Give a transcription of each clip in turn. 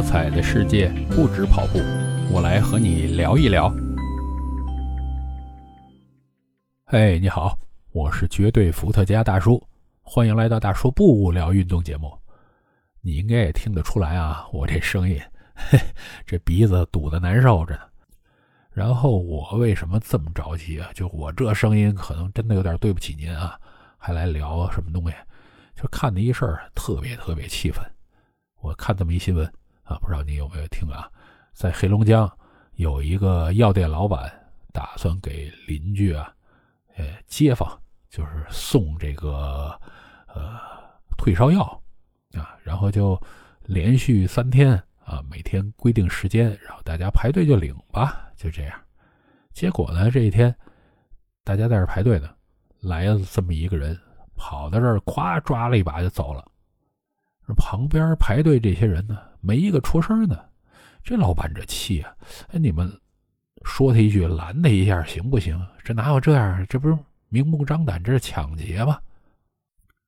多彩的世界不止跑步，我来和你聊一聊。嘿，你好，我是绝对伏特加大叔，欢迎来到大叔不无聊运动节目。你应该也听得出来啊，我这声音，嘿，这鼻子堵得难受着呢。然后我为什么这么着急啊？就我这声音，可能真的有点对不起您啊，还来聊什么东西？就看的一事儿，特别特别气愤。我看这么一新闻啊，不知道你有没有听啊？在黑龙江有一个药店老板打算给邻居啊，呃，街坊就是送这个呃退烧药啊，然后就连续三天啊，每天规定时间，然后大家排队就领吧，就这样。结果呢，这一天大家在这排队呢，来了这么一个人，跑到这儿，咵抓了一把就走了。旁边排队这些人呢，没一个出声的。这老板这气啊！哎，你们说他一句，拦他一下行不行？这哪有这样？这不是明目张胆，这是抢劫吗？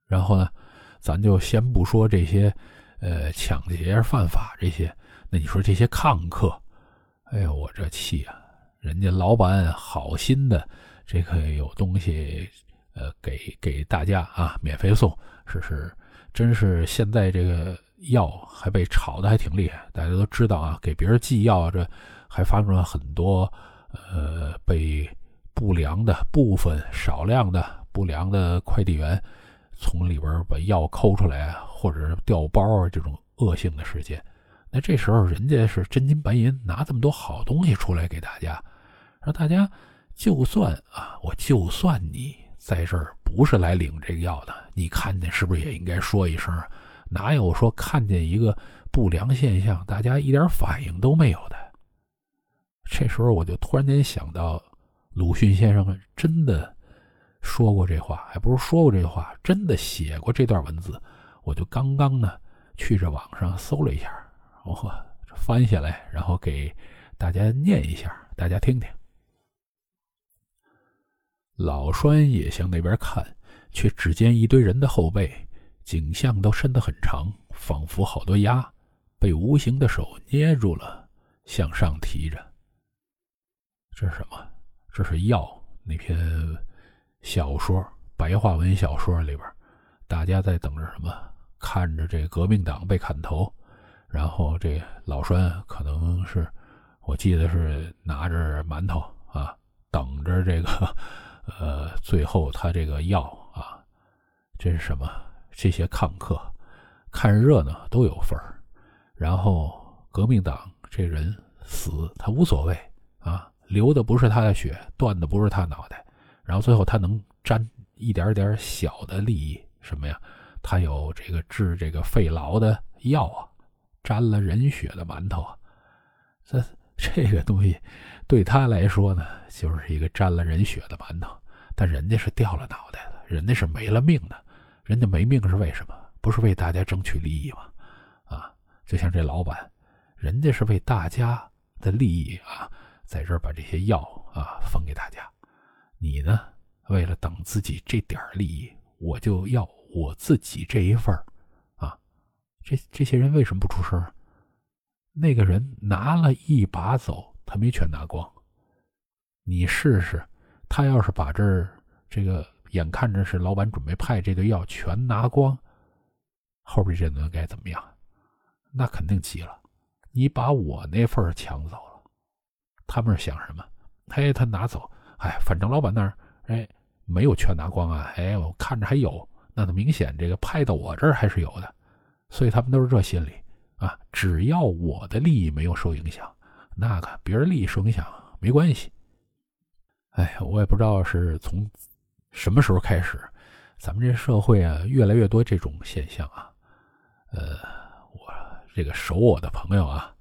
然后呢，咱就先不说这些，呃，抢劫犯法这些。那你说这些抗客，哎呦，我这气啊！人家老板好心的，这个有东西，呃，给给大家啊，免费送，是是。真是现在这个药还被炒的还挺厉害，大家都知道啊，给别人寄药这还发生了很多呃被不良的部分少量的不良的快递员从里边把药抠出来啊或者调包啊这种恶性的事件。那这时候人家是真金白银拿这么多好东西出来给大家，让大家就算啊，我就算你。在这儿不是来领这个药的，你看见是不是也应该说一声？哪有说看见一个不良现象，大家一点反应都没有的？这时候我就突然间想到，鲁迅先生真的说过这话，还不是说过这话，真的写过这段文字。我就刚刚呢去这网上搜了一下，我翻下来，然后给大家念一下，大家听听。老栓也向那边看，却只见一堆人的后背，颈项都伸得很长，仿佛好多鸭被无形的手捏住了，向上提着。这是什么？这是药。那篇小说，白话文小说里边，大家在等着什么？看着这革命党被砍头，然后这老栓可能是，我记得是拿着馒头啊，等着这个。呃，最后他这个药啊，这是什么？这些抗客看热闹都有份儿，然后革命党这人死他无所谓啊，流的不是他的血，断的不是他脑袋，然后最后他能沾一点点小的利益，什么呀？他有这个治这个肺痨的药啊，沾了人血的馒头啊，这这个东西。对他来说呢，就是一个沾了人血的馒头，但人家是掉了脑袋的，人家是没了命的，人家没命是为什么？不是为大家争取利益吗？啊，就像这老板，人家是为大家的利益啊，在这儿把这些药啊分给大家。你呢，为了等自己这点利益，我就要我自己这一份儿啊。这这些人为什么不出声？那个人拿了一把走。他没全拿光，你试试，他要是把这儿这个眼看着是老板准备派这堆药全拿光，后边这人该怎么样？那肯定急了，你把我那份抢走了，他们是想什么？嘿，他拿走，哎，反正老板那儿哎没有全拿光啊，哎，我看着还有，那他明显这个派到我这儿还是有的，所以他们都是这心理啊，只要我的利益没有受影响。那个别人利益受影响没关系。哎，我也不知道是从什么时候开始，咱们这社会啊，越来越多这种现象啊。呃，我这个熟我的朋友啊，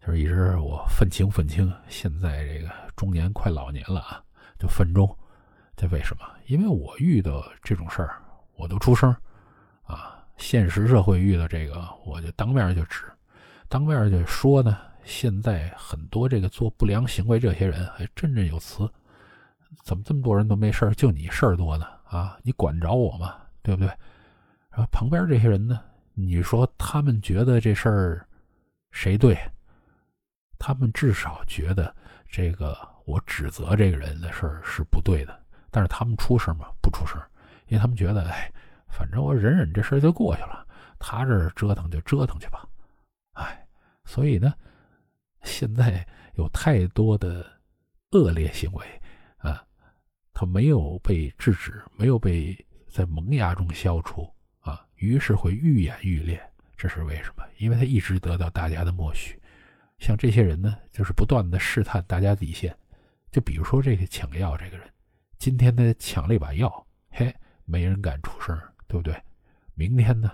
就是一直我愤青愤青，现在这个中年快老年了啊，就愤中。这为什么？因为我遇到这种事儿，我都出声啊。现实社会遇到这个，我就当面就指，当面就说呢。现在很多这个做不良行为这些人还振振有词，怎么这么多人都没事就你事儿多呢？啊，你管着我吗？对不对？然后旁边这些人呢？你说他们觉得这事儿谁对？他们至少觉得这个我指责这个人的事儿是不对的，但是他们出声吗？不出声，因为他们觉得，哎，反正我忍忍这事儿就过去了，他这折腾就折腾去吧，哎，所以呢，现在有太多的恶劣行为啊，他没有被制止，没有被在萌芽中消除啊，于是会愈演愈烈。这是为什么？因为他一直得到大家的默许。像这些人呢，就是不断的试探大家底线。就比如说这个抢药这个人，今天他抢了一把药，嘿，没人敢出声，对不对？明天呢，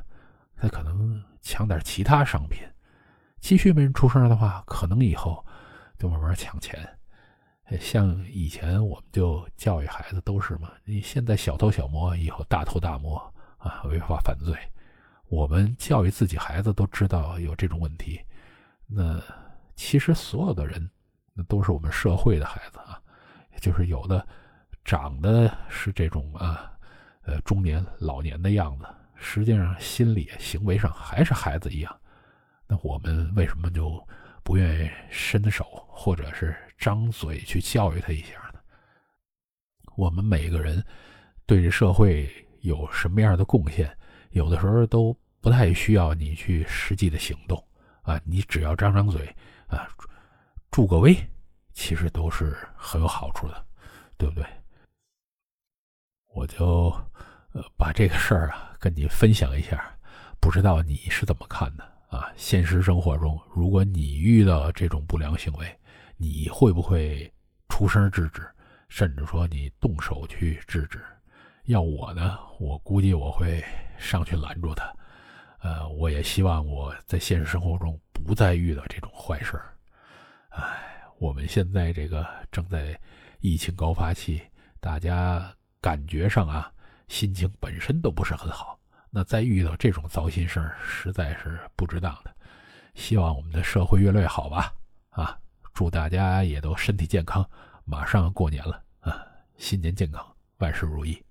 他可能抢点其他商品，继续没人出声的话，可能以后就慢慢抢钱。像以前我们就教育孩子都是嘛，你现在小偷小摸，以后大偷大摸啊，违法犯罪。我们教育自己孩子都知道有这种问题，那其实所有的人，那都是我们社会的孩子啊，就是有的长得是这种啊，呃中年老年的样子，实际上心理行为上还是孩子一样。那我们为什么就不愿意伸手或者是张嘴去教育他一下呢？我们每个人对这社会有什么样的贡献？有的时候都不太需要你去实际的行动啊，你只要张张嘴啊，助个威，其实都是很有好处的，对不对？我就呃把这个事儿啊跟你分享一下，不知道你是怎么看的啊？现实生活中，如果你遇到这种不良行为，你会不会出声制止，甚至说你动手去制止？要我呢，我估计我会上去拦住他。呃，我也希望我在现实生活中不再遇到这种坏事儿。哎，我们现在这个正在疫情高发期，大家感觉上啊，心情本身都不是很好。那再遇到这种糟心事儿，实在是不值当的。希望我们的社会越来越好吧。啊，祝大家也都身体健康。马上过年了啊，新年健康，万事如意。